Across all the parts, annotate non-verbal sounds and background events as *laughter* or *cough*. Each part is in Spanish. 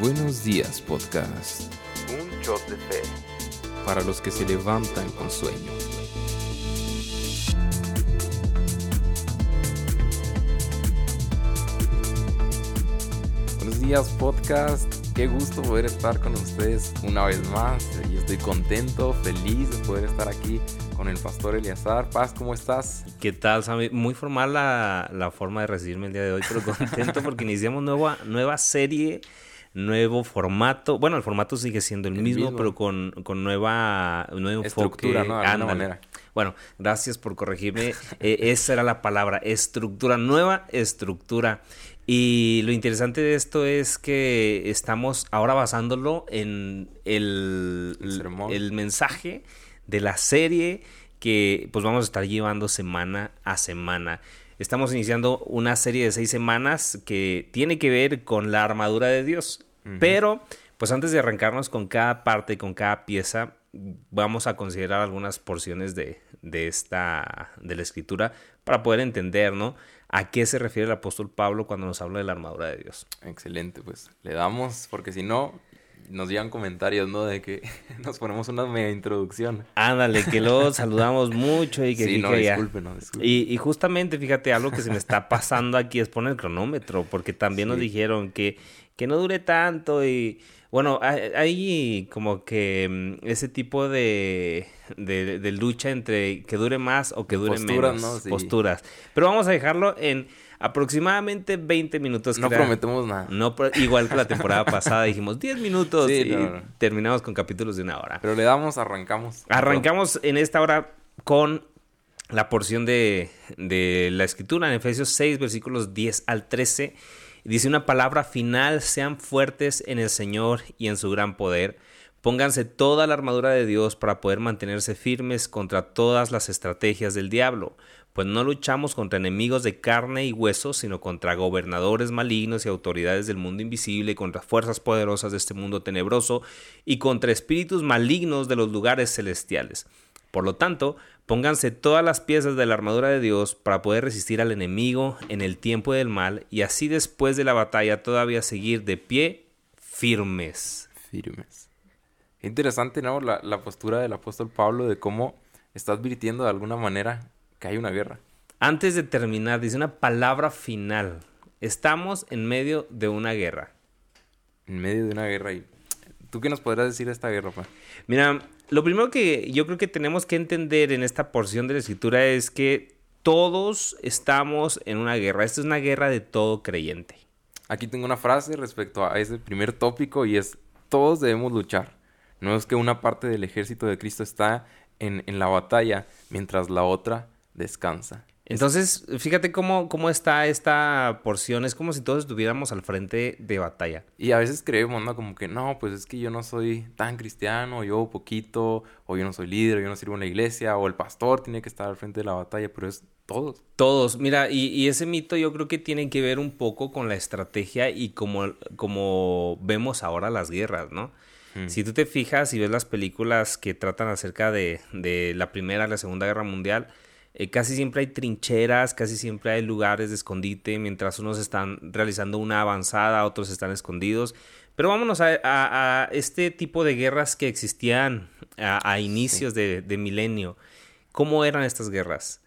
Buenos días podcast. Un shot de fe. Para los que se levantan con sueño. Buenos días podcast. Qué gusto poder estar con ustedes una vez más. Y estoy contento, feliz de poder estar aquí con el pastor Eliazar. Paz, ¿cómo estás? ¿Qué tal, Sammy? Muy formal la, la forma de recibirme el día de hoy, pero *laughs* contento porque iniciamos nueva, nueva serie nuevo formato. Bueno, el formato sigue siendo el, mismo, pero con, con nueva nuevo estructura, ¿no? De manera. Bueno, gracias por corregirme. *laughs* Eh, esa era la palabra, estructura, nueva estructura. Y lo interesante de esto es que estamos ahora basándolo en el, el, mensaje de la serie que pues vamos a estar llevando semana a semana. Estamos iniciando una serie de seis semanas que tiene que ver con la armadura de Dios. Pero, pues antes de arrancarnos con cada parte, con cada pieza, vamos a considerar algunas porciones de, de esta, de la escritura para poder entender, ¿no? ¿A qué se refiere el apóstol Pablo cuando nos habla de la armadura de Dios? Excelente, pues le damos, porque si no, nos llegan comentarios, ¿no? De que *laughs* nos ponemos una media introducción. Ándale, que luego *laughs* saludamos mucho y que... Sí, no, disculpe, no, Y, y, justamente, fíjate, algo que se me está pasando aquí es poner el cronómetro, porque también nos dijeron que, que no dure tanto y... Bueno, hay como que mm, ese tipo de, de, lucha entre que dure más o que dure menos. ¿no? Posturas. Pero vamos a dejarlo en aproximadamente 20 minutos. No prometemos nada. No, igual que la temporada pasada dijimos 10 minutos y terminamos con capítulos de una hora. Pero le damos, arrancamos. Arrancamos en esta hora con la porción de, de la escritura en Efesios 6, versículos 10 al 13. Dice una palabra final, sean fuertes en el Señor y en su gran poder. Pónganse toda la armadura de Dios para poder mantenerse firmes contra todas las estrategias del diablo pues no luchamos contra enemigos de carne y hueso, sino contra gobernadores malignos y autoridades del mundo invisible, contra fuerzas poderosas de este mundo tenebroso y contra espíritus malignos de los lugares celestiales. Por lo tanto, pónganse todas las piezas de la armadura de Dios para poder resistir al enemigo en el tiempo del mal y así después de la batalla todavía seguir de pie firmes. Firmes. Interesante, ¿no? La, la postura del apóstol Pablo de cómo está advirtiendo de alguna manera que hay una guerra. Antes de terminar, dice una palabra final. Estamos en medio de una guerra. En medio de una guerra. ¿Y tú qué nos podrás decir de esta guerra, pa? Mira, lo primero que yo creo que tenemos que entender en esta porción de la escritura es que todos estamos en una guerra. Esta es una guerra de todo creyente. Aquí tengo una frase respecto a ese primer tópico y es, todos debemos luchar. No es que una parte del ejército de Cristo está en, en la batalla mientras la otra descansa. Entonces, fíjate cómo, cómo está esta porción. Es como si todos estuviéramos al frente de batalla. Y a veces creemos, ¿no? Como que no, pues es que yo no soy tan cristiano, yo poquito, o yo no soy líder, o yo no sirvo en la iglesia, o el pastor tiene que estar al frente de la batalla, pero es todos. Todos. Mira, y, y ese mito yo creo que tiene que ver un poco con la estrategia y como, como vemos ahora las guerras, ¿no? Mm. Si tú te fijas y ves las películas que tratan acerca de, de la Primera y la Segunda Guerra Mundial, eh, casi siempre hay trincheras, casi siempre hay lugares de escondite, mientras unos están realizando una avanzada, otros están escondidos. Pero vámonos a, este tipo de guerras que existían a, inicios de, milenio. ¿Cómo eran estas guerras?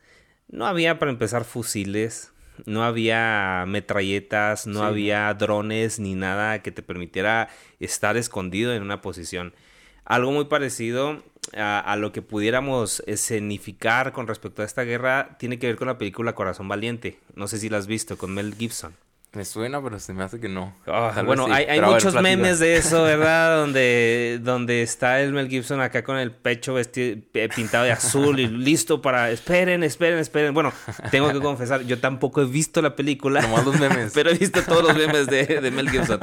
No había para empezar fusiles, no había metralletas, no había drones ni nada que te permitiera estar escondido en una posición. Algo muy parecido a, lo que pudiéramos escenificar con respecto a esta guerra tiene que ver con la película Corazón Valiente. No sé si la has visto, con Mel Gibson. Me suena, pero se me hace que no. Ah, bueno, hay, muchos memes de eso, *laughs* ¿verdad? donde, donde está el Mel Gibson acá con el pecho vestido, pintado de azul y listo para... Esperen, esperen, esperen. Bueno, tengo que confesar, yo tampoco he visto la película. Nomás los memes. *laughs* Pero he visto todos los memes de, de Mel Gibson.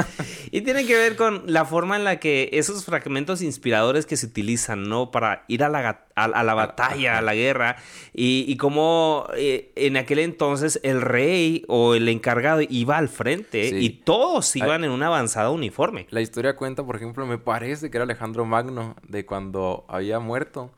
Y tiene que ver con la forma en la que esos fragmentos inspiradores que se utilizan, ¿no? Para ir a la, a, la batalla, a la guerra. Y, y cómo eh, en aquel entonces el rey o el encargado iba al frente y todos iban en una avanzada uniforme. La historia cuenta, por ejemplo, me parece que era Alejandro Magno, de cuando había muerto.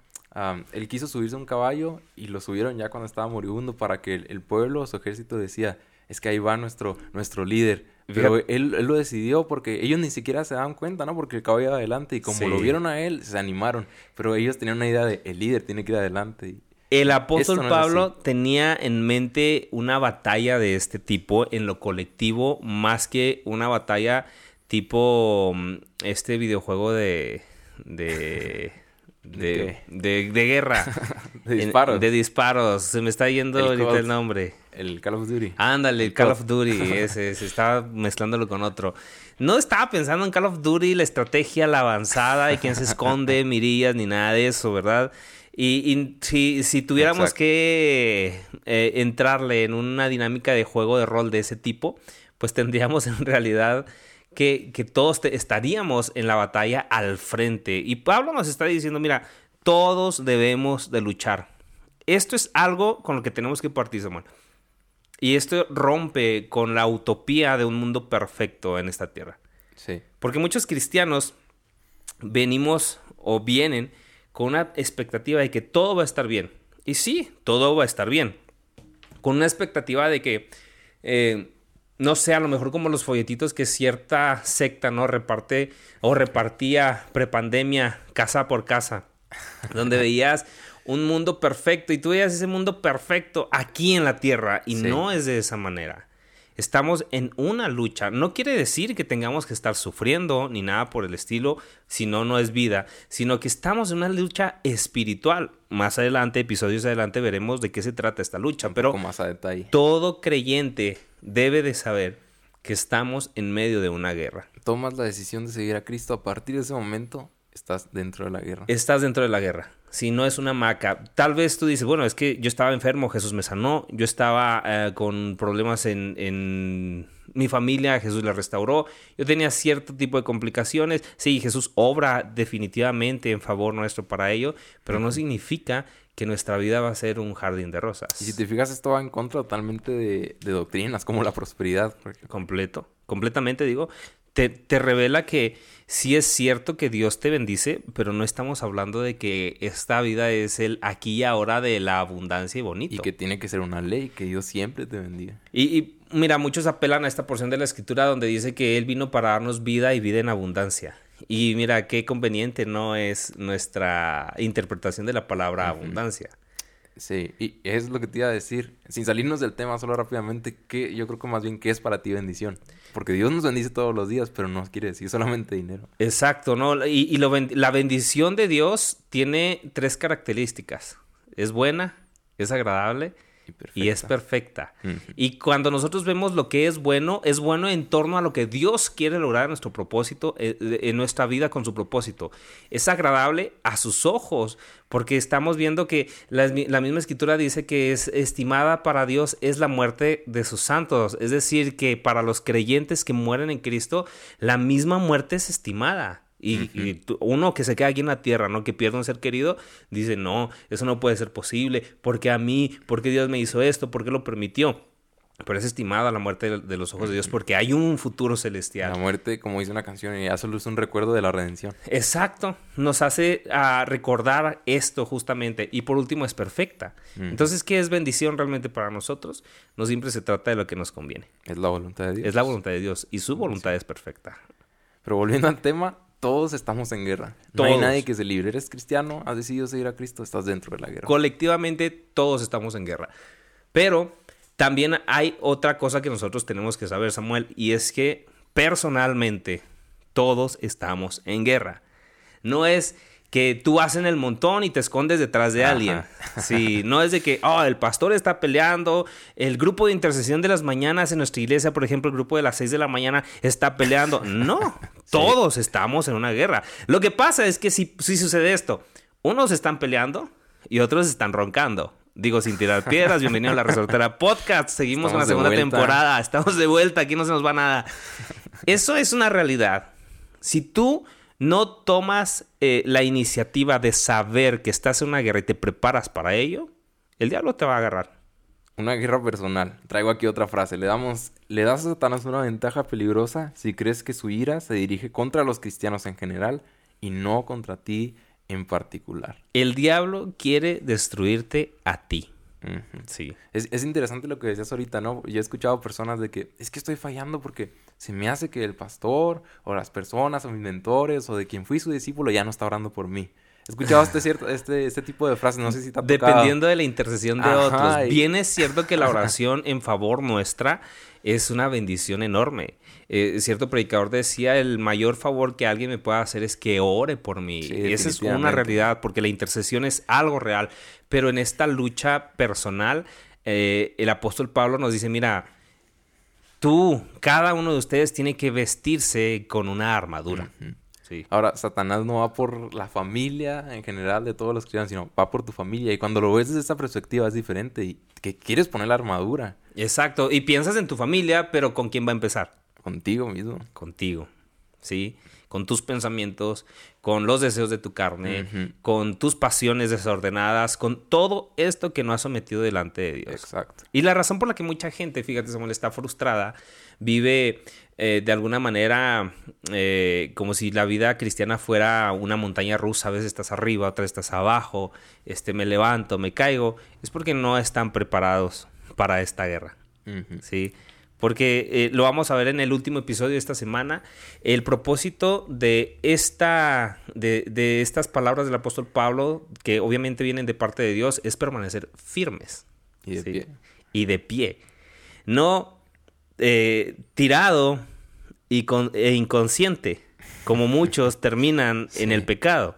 él quiso subirse a un caballo y lo subieron ya cuando estaba moribundo para que el, pueblo, su ejército decía, es que ahí va nuestro, nuestro líder. Pero él, lo decidió porque ellos ni siquiera se daban cuenta, ¿no? Porque el cabo iba adelante y como lo vieron a él, se animaron. Pero ellos tenían una idea de el líder tiene que ir adelante. El apóstol Pablo tenía en mente una batalla de este tipo en lo colectivo más que una batalla tipo mm, este videojuego de de *laughs* de, de, guerra. *laughs* de disparos. de disparos. Se me está yendo el ahorita el nombre. El Call of Duty. Ándale, el Call of Duty. *laughs* ese, se estaba mezclándolo con otro. No estaba pensando en Call of Duty, la estrategia, la avanzada y quién se esconde, mirillas, ni nada de eso, ¿verdad? Y, si, si, tuviéramos que eh, entrarle en una dinámica de juego de rol de ese tipo, pues tendríamos *laughs* en realidad que, todos estaríamos en la batalla al frente. Y Pablo nos está diciendo, mira, todos debemos de luchar. Esto es algo con lo que tenemos que partir, Samuel. Y esto rompe con la utopía de un mundo perfecto en esta tierra. Sí. Porque muchos cristianos venimos o vienen con una expectativa de que todo va a estar bien. Y sí, todo va a estar bien. Con una expectativa de que eh, no sé, a lo mejor como los folletitos que cierta secta, ¿no? Reparte o repartía prepandemia casa por casa, *laughs* donde veías un mundo perfecto y tú veías ese mundo perfecto aquí en la tierra y no es de esa manera. Estamos en una lucha. No quiere decir que tengamos que estar sufriendo ni nada por el estilo, si no, no es vida, sino que estamos en una lucha espiritual. Más adelante, episodios adelante, veremos de qué se trata esta lucha. Pero más a detalle. todo creyente debe de saber que estamos en medio de una guerra. Tomas la decisión de seguir a Cristo a partir de ese momento, estás dentro de la guerra. Estás dentro de la guerra si no es una maca. Tal vez tú dices, bueno, es que yo estaba enfermo, Jesús me sanó, yo estaba eh, con problemas en, en, mi familia, Jesús la restauró, yo tenía cierto tipo de complicaciones, sí, Jesús obra definitivamente en favor nuestro para ello, pero no significa que nuestra vida va a ser un jardín de rosas. Y si te fijas, esto va en contra totalmente de, de doctrinas como la prosperidad. Completo, completamente digo, te, te revela que sí es cierto que Dios te bendice, pero no estamos hablando de que esta vida es el aquí y ahora de la abundancia y bonito. Y que tiene que ser una ley, que Dios siempre te bendiga. Y, mira, muchos apelan a esta porción de la escritura donde dice que Él vino para darnos vida y vida en abundancia. Y mira, qué conveniente no es nuestra interpretación de la palabra abundancia. Sí, y es lo que te iba a decir. Sin salirnos del tema, solo rápidamente, que yo creo que más bien, ¿qué es para ti bendición? Porque Dios nos bendice todos los días, pero no quiere decir solamente dinero. Exacto, ¿no? Y, la bendición de Dios tiene tres características. Es buena, es agradable y, es perfecta. Y cuando nosotros vemos lo que es bueno, es bueno en torno a lo que Dios quiere lograr en nuestro propósito, eh, en nuestra vida con su propósito. Es agradable a sus ojos, porque estamos viendo que la, la, misma escritura dice que es estimada para Dios es la muerte de sus santos. Es decir, que para los creyentes que mueren en Cristo, la misma muerte es estimada. Y, uno que se queda aquí en la tierra, ¿no? Que pierde un ser querido, dice, no, eso no puede ser posible, porque a mí, porque Dios me hizo esto, porque lo permitió. Pero es estimada la muerte de los ojos de Dios porque hay un futuro celestial. La muerte, como dice una canción, ya solo es un recuerdo de la redención. Exacto, nos hace a recordar esto justamente. Y por último, es perfecta. Entonces, ¿qué es bendición realmente para nosotros? No siempre se trata de lo que nos conviene. Es la voluntad de Dios. Es la voluntad de Dios y su voluntad es perfecta. Pero volviendo al tema, todos estamos en guerra. No hay nadie que se libre. Eres cristiano, has decidido seguir a Cristo, estás dentro de la guerra. Colectivamente todos estamos en guerra. Pero también hay otra cosa que nosotros tenemos que saber, Samuel, y es que personalmente todos estamos en guerra. No es que tú en el montón y te escondes detrás de alguien. Sí, no es de que, oh, el pastor está peleando, el grupo de intercesión de las mañanas en nuestra iglesia, por ejemplo, el grupo de las 6 de la mañana está peleando. No, *laughs* todos estamos en una guerra. Lo que pasa es que si, si sucede esto, unos están peleando y otros están roncando. Digo, sin tirar *laughs* piedras, bienvenido a la Resortera Podcast. Seguimos en la segunda temporada, estamos de vuelta, aquí no se nos va nada. *laughs* Eso es una realidad. Si tú no tomas eh, la iniciativa de saber que estás en una guerra y te preparas para ello, el diablo te va a agarrar. Una guerra personal. Traigo aquí otra frase. Le damos, le das a Satanás una ventaja peligrosa si crees que su ira se dirige contra los cristianos en general y no contra ti en particular. El diablo quiere destruirte a ti. Sí. Es, es, interesante lo que decías ahorita, ¿no? Yo he escuchado personas de que es que estoy fallando porque se me hace que el pastor o las personas o mis mentores o de quien fui su discípulo ya no está orando por mí. He escuchado este, *laughs* cierto, este, este tipo de frases, no sé si te ha tocado. Dependiendo de la intercesión de otros. Bien es cierto que la *laughs* oración en favor nuestra es una bendición enorme. Eh, cierto predicador decía, el mayor favor que alguien me pueda hacer es que ore por mí. Esa es una realidad, porque la intercesión es algo real. Pero en esta lucha personal, eh, el apóstol Pablo nos dice, mira, tú, cada uno de ustedes tiene que vestirse con una armadura. Ahora, Satanás no va por la familia en general de todos los cristianos, sino va por tu familia. Y cuando lo ves desde esa perspectiva es diferente y que quieres poner la armadura. Exacto. Y piensas en tu familia, pero ¿con quién va a empezar? Contigo mismo. Contigo. ¿Sí? Con tus pensamientos, con los deseos de tu carne, con tus pasiones desordenadas, con todo esto que no has sometido delante de Dios. Exacto. Y la razón por la que mucha gente, fíjate, Samuel, está frustrada, vive eh, de alguna manera eh, como si la vida cristiana fuera una montaña rusa, a veces estás arriba, otra estás abajo, este, me levanto, me caigo, es porque no están preparados para esta guerra. ¿sí? Porque eh, lo vamos a ver en el último episodio de esta semana. El propósito de, esta, de, de estas palabras del apóstol Pablo, que obviamente vienen de parte de Dios, es permanecer firmes. Y de pie. Y de pie. No eh, tirado y con, e inconsciente, como muchos terminan en el pecado.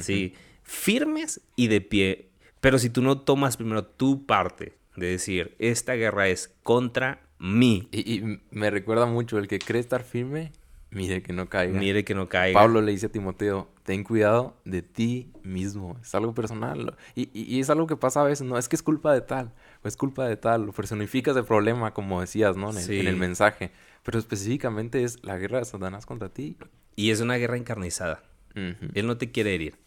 ¿sí? Firmes y de pie. Pero si tú no tomas primero tu parte de decir, esta guerra es contra mí. Y, me recuerda mucho, el que cree estar firme, mire que no caiga. Mire que no caiga. Pablo le dice a Timoteo, ten cuidado de ti mismo. Es algo personal. Y, y, es algo que pasa a veces, no es que es culpa de tal, o es culpa de tal, lo personificas el problema, como decías, ¿no? En el, en el mensaje. Pero específicamente es la guerra de Satanás contra ti. Y es una guerra encarnizada. Él no te quiere herir.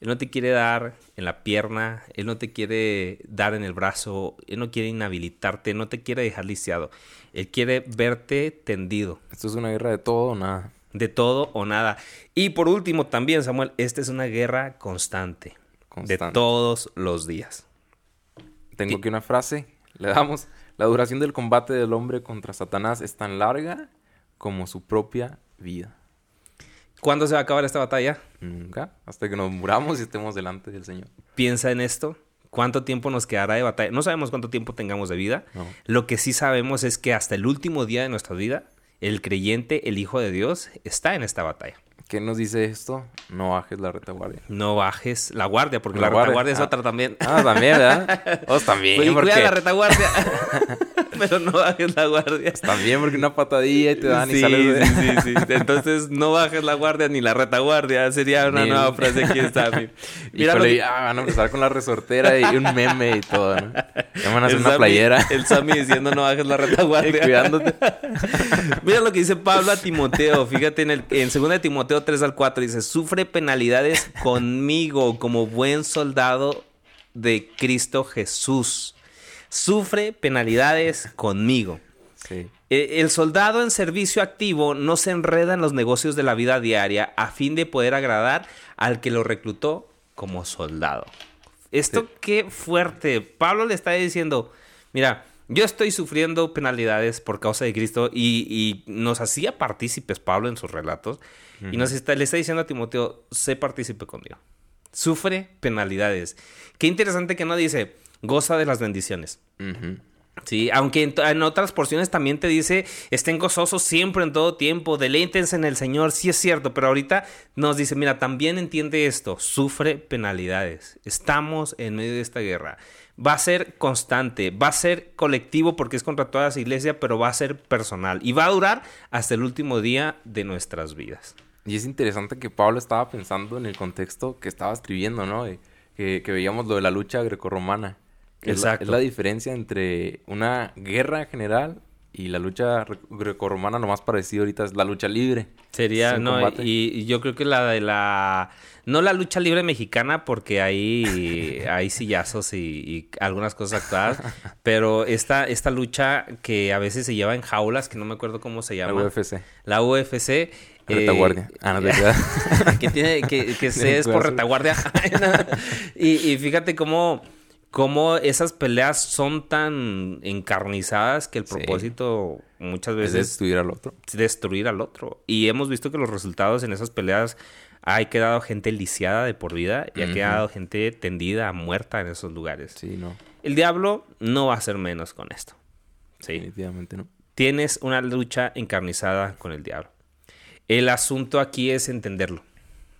Él no te quiere dar en la pierna, Él no te quiere dar en el brazo, Él no quiere inhabilitarte, no te quiere dejar lisiado. Él quiere verte tendido. Esto es una guerra de todo o nada. De todo o nada. Y por último también, Samuel, esta es una guerra constante. De todos los días. Tengo aquí una frase, le damos. La duración del combate del hombre contra Satanás es tan larga como su propia vida. ¿Cuándo se va a acabar esta batalla? Nunca, hasta que nos muramos y estemos delante del Señor. Piensa en esto. ¿Cuánto tiempo nos quedará de batalla? No sabemos cuánto tiempo tengamos de vida. Lo que sí sabemos es que hasta el último día de nuestra vida, el creyente, el Hijo de Dios, está en esta batalla. ¿Qué nos dice esto? No bajes la retaguardia. No bajes la guardia, porque la, retaguardia es ah. otra también. Ah, también, ¿verdad? *laughs* Vos también. Pues, porque... Cuida la retaguardia. *laughs* *laughs* pero no bajes la guardia. También porque una patadilla y te dan y sales de... Sí, sí, sí. Entonces, no bajes la guardia ni la retaguardia. Sería una nueva frase aquí está. *laughs* Mira, Híjole, ah, van a empezar con la resortera y un meme y todo, ¿no? Ya van a hacer una playera. El Sammy diciendo no bajes la retaguardia. *laughs* cuidándote. Mira lo que dice Pablo a Timoteo. Fíjate en, el, en 2 de Timoteo 3 al 4 dice, sufre penalidades conmigo como buen soldado de Cristo Jesús sufre penalidades *laughs* conmigo. E, el soldado en servicio activo no se enreda en los negocios de la vida diaria a fin de poder agradar al que lo reclutó como soldado. Esto qué fuerte. Pablo le está diciendo, mira, yo estoy sufriendo penalidades por causa de Cristo y, nos hacía partícipes Pablo en sus relatos y nos está, le está diciendo a Timoteo, sé partícipe conmigo. Sufre penalidades. Qué interesante que no dice, goza de las bendiciones. Sí, aunque en, otras porciones también te dice, estén gozosos siempre en todo tiempo, deleítense en el Señor, sí es cierto, pero ahorita nos dice, mira, también entiende esto, sufre penalidades, estamos en medio de esta guerra, va a ser constante, va a ser colectivo porque es contra toda la iglesia, pero va a ser personal y va a durar hasta el último día de nuestras vidas. Y es interesante que Pablo estaba pensando en el contexto que estaba escribiendo, ¿no? que, que veíamos lo de la lucha grecorromana Exacto. Es la, diferencia entre una guerra general y la lucha grecorromana, lo más parecido ahorita es la lucha libre. Sería, no, y, yo creo que la de la. No la lucha libre mexicana, porque ahí *laughs* hay sillazos y, algunas cosas actuadas. pero esta, esta lucha que a veces se lleva en jaulas, que no me acuerdo cómo se llama. La UFC. La UFC. Retaguardia. Eh, ah, no *laughs* te que tiene, que, que *laughs* se es por retaguardia. y, y fíjate cómo cómo esas peleas son tan encarnizadas que el Sí. propósito muchas Es veces destruir al otro. es destruir al otro. Y hemos visto que los resultados en esas peleas ha quedado gente lisiada de por vida y ha quedado gente tendida, muerta en esos lugares. Sí, no. El diablo no va a ser menos con esto. Sí. Definitivamente no. Tienes una lucha encarnizada con el diablo. El asunto aquí es entenderlo.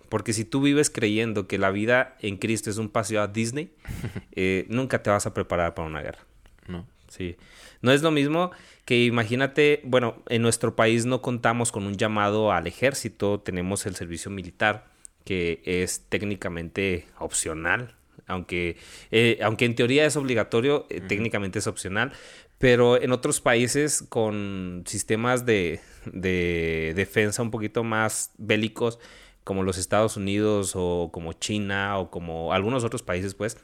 Porque si tú vives creyendo que la vida en Cristo es un paseo a Disney, *laughs* eh, nunca te vas a preparar para una guerra. No. Sí. No es lo mismo que imagínate, bueno, en nuestro país no contamos con un llamado al ejército, tenemos el servicio militar, que es técnicamente opcional, aunque, eh, aunque en teoría es obligatorio, eh, técnicamente es opcional, pero en otros países con sistemas de, de defensa un poquito más bélicos, como los Estados Unidos o como China o como algunos otros países, pues,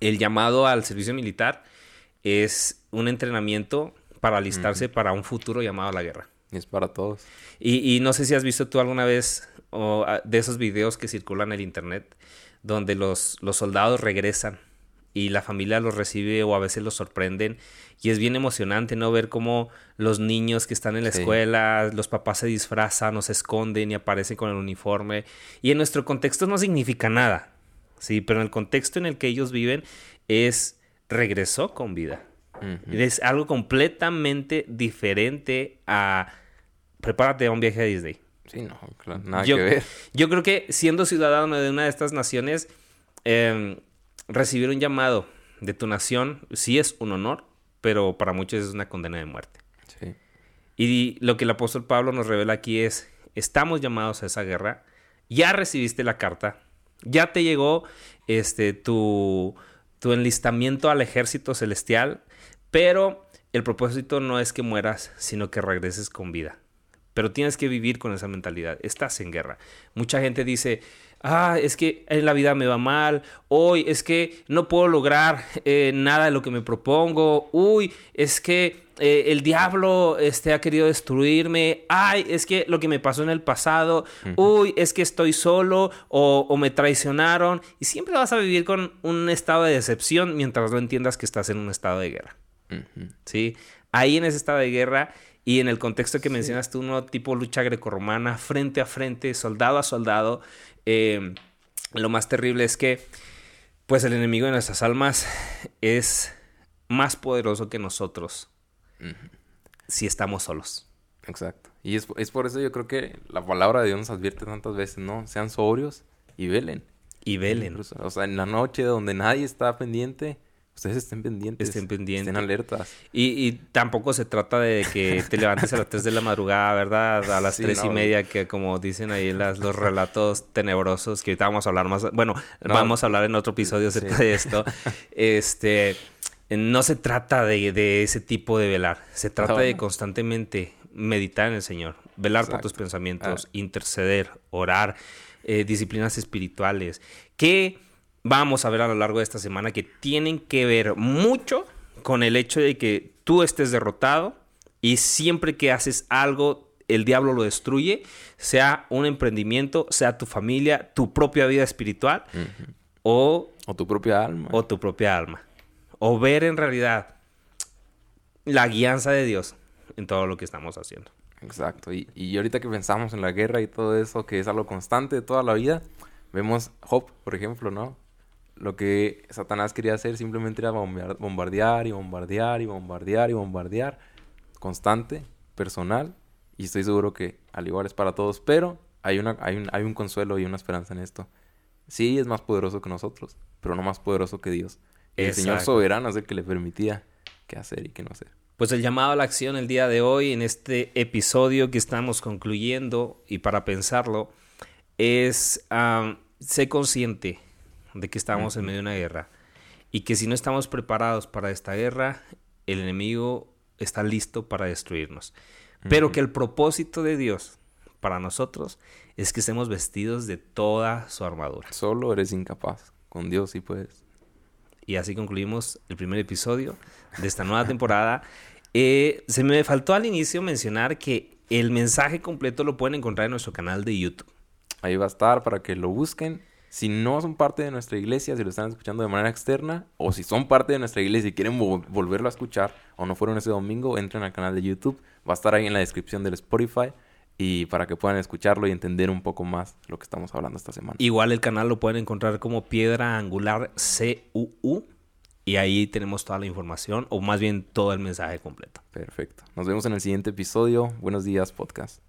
el llamado al servicio militar es un entrenamiento para alistarse para un futuro llamado a la guerra. Es para todos. Y, y no sé si has visto tú alguna vez ah, de esos videos que circulan en el internet donde los, los soldados regresan y la familia los recibe o a veces los sorprenden y es bien emocionante no ver cómo los niños que están en la Sí. escuela, los papás se disfrazan o se esconden y aparecen con el uniforme y en nuestro contexto no significa nada, sí, pero en el contexto en el que ellos viven es regresó con vida. Ujú. Es algo completamente diferente a prepárate a un viaje a Disney. Sí, no, claro, nada yo, que ver. yo creo que siendo ciudadano de una de estas naciones, eh, recibir un llamado de tu nación sí es un honor, pero para muchos es una condena de muerte. Sí. Y lo que el apóstol Pablo nos revela aquí es, estamos llamados a esa guerra, ya recibiste la carta, ya te llegó este, tu, tu enlistamiento al ejército celestial, pero el propósito no es que mueras, sino que regreses con vida. Pero tienes que vivir con esa mentalidad. Estás en guerra. Mucha gente dice, ah, es que en la vida me va mal. Hoy es que no puedo lograr eh, nada de lo que me propongo. Uy, es que eh, el diablo este, ha querido destruirme. Ay, es que lo que me pasó en el pasado. Uy, es que estoy solo o, o me traicionaron. Y siempre vas a vivir con un estado de decepción mientras no entiendas que estás en un estado de guerra. ¿sí? Ahí en ese estado de guerra y en el contexto que mencionas tú, ¿no? Tipo lucha grecorromana, frente a frente, soldado a soldado. eh, lo más terrible es que, pues, el enemigo de nuestras almas es más poderoso que nosotros si estamos solos. Exacto. Y es, es por eso yo creo que la palabra de Dios nos advierte tantas veces, ¿no? Sean sobrios y velen. Y velen. Incluso, o sea, en la noche donde nadie está pendiente, ustedes estén pendientes. Estén pendientes. Estén alertas. Y, y tampoco se trata de que te levantes a las 3 de la madrugada, ¿verdad? A las Sí, tres y no. media, que como dicen ahí las, los relatos tenebrosos, que ahorita vamos a hablar más. Bueno, No. vamos a hablar en otro episodio acerca Sí. de esto. *laughs* Este. No se trata de, de ese tipo de velar. Se trata No, de constantemente meditar en el Señor, velar por tus pensamientos, Ah. interceder, orar, eh, disciplinas espirituales. Que vamos a ver a lo largo de esta semana que tienen que ver mucho con el hecho de que tú estés derrotado y siempre que haces algo el diablo lo destruye, sea un emprendimiento, sea tu familia, tu propia vida espiritual o, O tu propia alma. o tu propia alma. O ver en realidad la guianza de Dios en todo lo que estamos haciendo. Exacto. Y, y ahorita que pensamos en la guerra y todo eso, que es algo constante de toda la vida, vemos Job, por ejemplo, ¿no? Lo que Satanás quería hacer simplemente era bombear- bombardear y bombardear y bombardear y bombardear. Constante, personal. Y estoy seguro que al igual es para todos. Pero hay, una, hay, un, hay un consuelo y una esperanza en esto. Sí, es más poderoso que nosotros, pero no más poderoso que Dios. El Señor soberano es el que le permitía qué hacer y qué no hacer. Pues el llamado a la acción el día de hoy, en este episodio que estamos concluyendo y para pensarlo, es am, sé consciente de que estamos en medio de una guerra y que si no estamos preparados para esta guerra, el enemigo está listo para destruirnos. Pero que el propósito de Dios para nosotros es que estemos vestidos de toda su armadura. Solo eres incapaz. Con Dios sí puedes. Y así concluimos el primer episodio de esta nueva temporada. *laughs* Eh, se me faltó al inicio mencionar que el mensaje completo lo pueden encontrar en nuestro canal de YouTube. Ahí va a estar para que lo busquen. Si no son parte de nuestra iglesia, si lo están escuchando de manera externa, o si son parte de nuestra iglesia y quieren volverlo a escuchar, o no fueron ese domingo, entren al canal de YouTube. Va a estar ahí en la descripción del Spotify y para que puedan escucharlo y entender un poco más lo que estamos hablando esta semana. Igual el canal lo pueden encontrar como Piedra Angular CUU y ahí tenemos toda la información o más bien todo el mensaje completo. Perfecto. Nos vemos en el siguiente episodio. Buenos días, podcast.